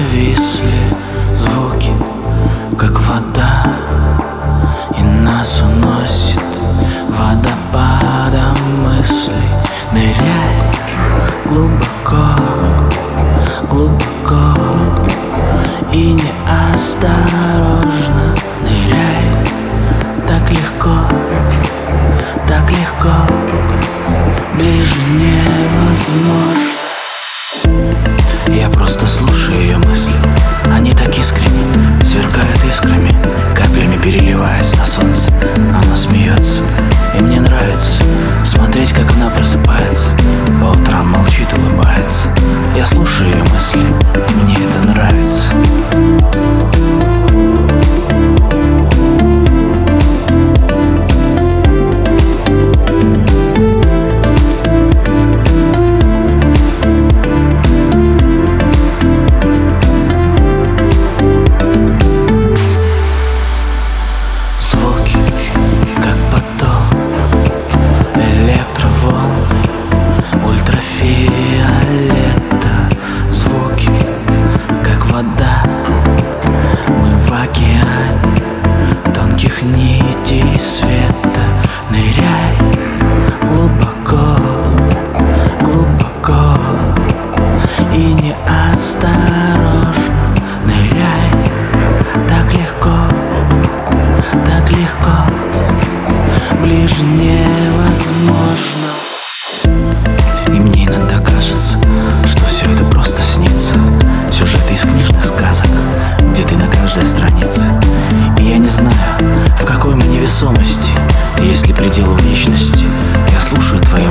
Повисли звуки, как вода И нас уносит водопадом Мысли. Ныряй глубоко, глубоко И неосторожно. Ныряй Так легко, так легко Ближе невозможно. Я просто слушаю ее мысли. Они так искренни, сверкают искрами Каплями переливаясь на солнце here. Невесомости Есть ли предел в вечности Я слушаю твои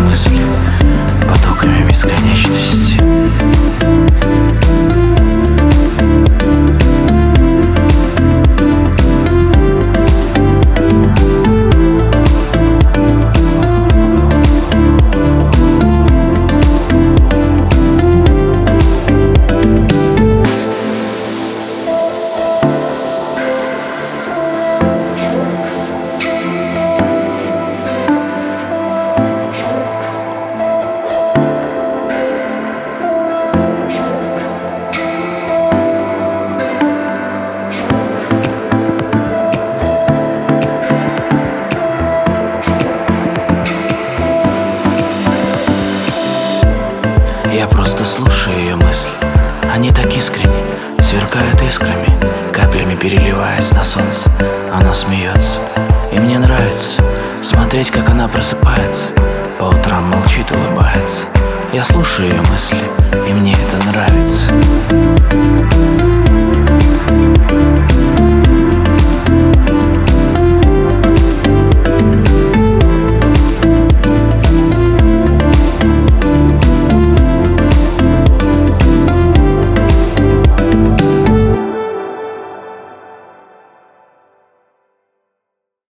Я просто слушаю ее мысли. Они так искренни, сверкают искрами Каплями переливаясь на солнце. Она смеется, и мне нравится Смотреть, как она просыпается. По утрам молчит, улыбается. Я слушаю ее мысли, и мне это нравится